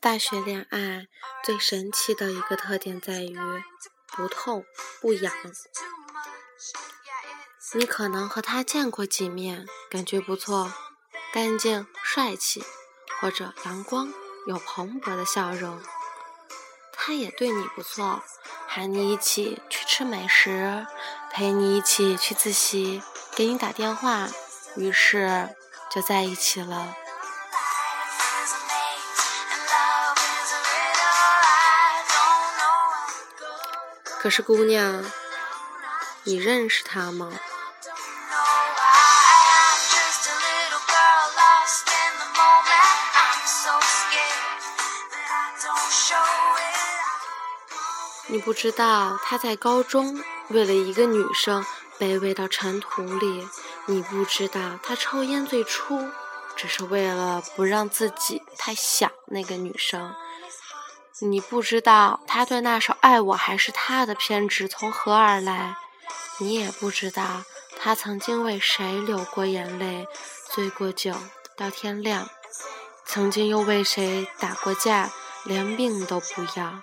大学恋爱最神奇的一个特点在于不痛不痒。你可能和他见过几面，感觉不错，干净帅气，或者阳光有蓬勃的笑容。他也对你不错，喊你一起去吃美食，陪你一起去自习，给你打电话，于是就在一起了。可是姑娘，你认识他吗？你不知道他在高中为了一个女生卑微到尘土里，你不知道他抽烟最初只是为了不让自己太想那个女生。你不知道他对那首《爱我还是他的》偏执从何而来，你也不知道他曾经为谁流过眼泪、醉过酒到天亮，曾经又为谁打过架，连命都不要。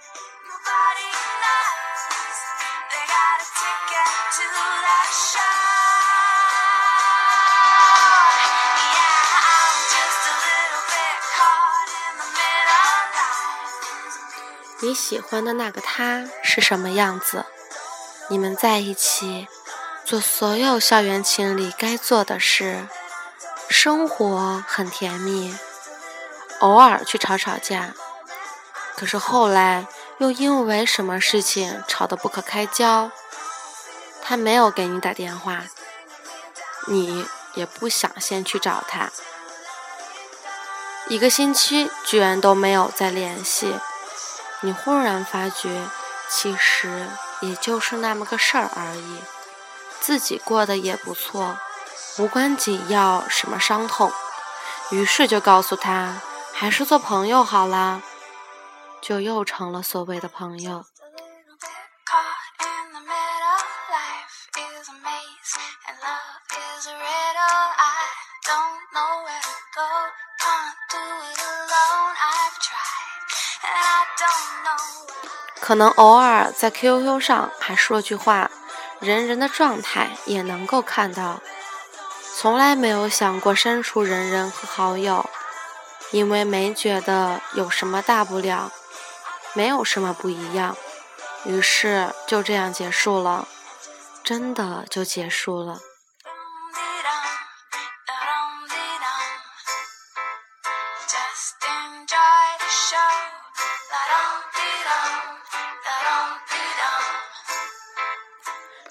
你喜欢的那个他是什么样子？你们在一起做所有校园情侣该做的事，生活很甜蜜，偶尔去吵吵架。可是后来又因为什么事情吵得不可开交，他没有给你打电话，你也不想先去找他，一个星期居然都没有再联系。你忽然发觉，其实也就是那么个事儿而已，自己过得也不错，无关紧要什么伤痛，于是就告诉他，还是做朋友好啦，就又成了所谓的朋友。可能偶尔在 QQ 上还说句话，人人的状态也能够看到。从来没有想过删除人人和好友，因为没觉得有什么大不了，没有什么不一样，于是就这样结束了，真的就结束了。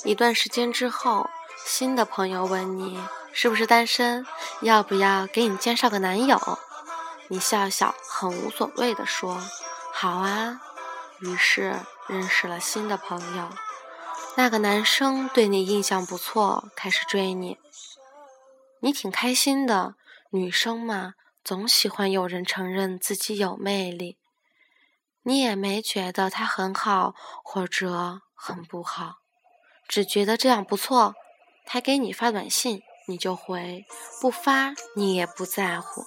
一段时间之后，新的朋友问你是不是单身，要不要给你介绍个男友？你笑笑，很无所谓的说：“好啊。”于是认识了新的朋友。那个男生对你印象不错，开始追你，你挺开心的。女生嘛，总喜欢有人承认自己有魅力。你也没觉得他很好，或者很不好。只觉得这样不错，他给你发短信，你就回；不发，你也不在乎。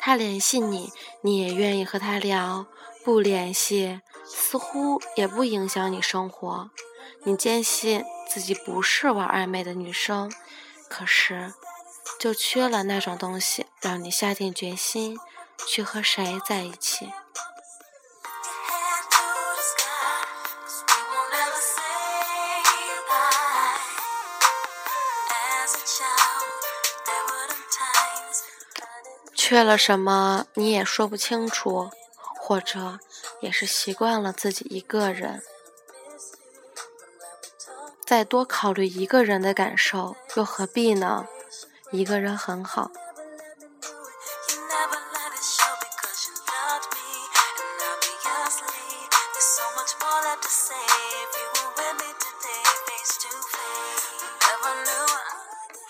他联系你，你也愿意和他聊；不联系，似乎也不影响你生活。你坚信自己不是玩暧昧的女生，可是，就缺了那种东西，让你下定决心去和谁在一起。缺了什么你也说不清楚，或者也是习惯了自己一个人。再多考虑一个人的感受，又何必呢？一个人很好。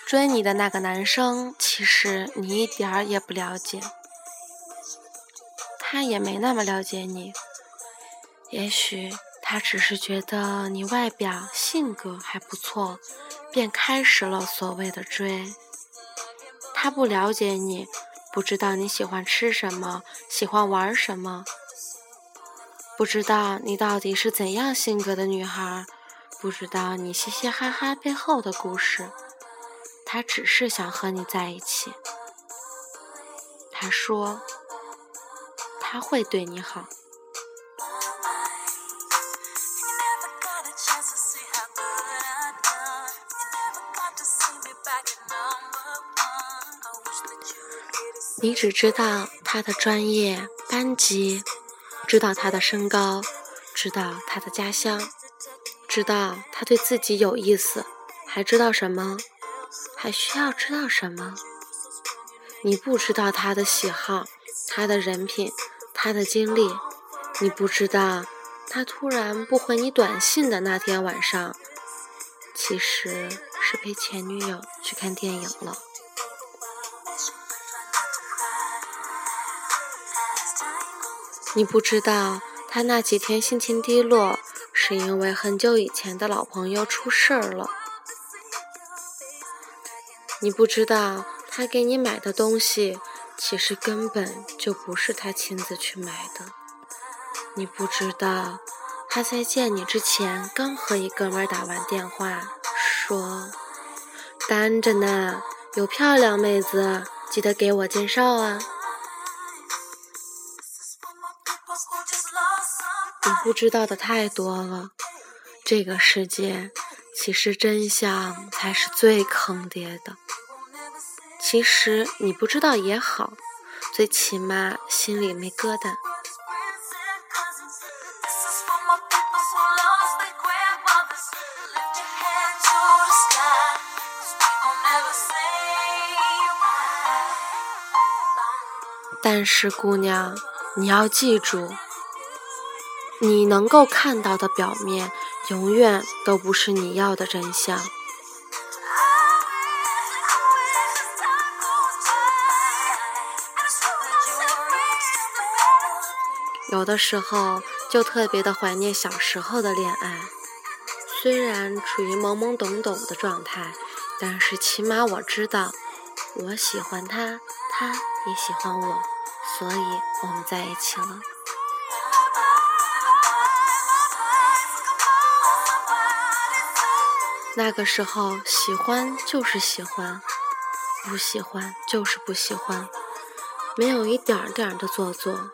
追你的那个男生，其实你一点儿也不了解，他也没那么了解你。也许他只是觉得你外表、性格还不错，便开始了所谓的追。他不了解你，不知道你喜欢吃什么，喜欢玩什么，不知道你到底是怎样性格的女孩，不知道你嘻嘻哈哈背后的故事。他只是想和你在一起。他说他会对你好。你只知道他的专业、班级，知道他的身高，知道他的家乡，知道他对自己有意思，还知道什么？还需要知道什么？你不知道他的喜好，他的人品，他的经历。你不知道他突然不回你短信的那天晚上，其实是陪前女友去看电影了。你不知道他那几天心情低落，是因为很久以前的老朋友出事儿了。你不知道他给你买的东西，其实根本就不是他亲自去买的。你不知道他在见你之前刚和一哥们打完电话，说单着呢，有漂亮妹子，记得给我介绍啊。你不知道的太多了，这个世界其实真相才是最坑爹的。其实你不知道也好，最起码心里没疙瘩。但是姑娘，你要记住。你能够看到的表面，永远都不是你要的真相。有的时候就特别的怀念小时候的恋爱，虽然处于懵懵懂懂的状态，但是起码我知道，我喜欢他，他也喜欢我，所以我们在一起了。那个时候，喜欢就是喜欢，不喜欢就是不喜欢，没有一点点的做作。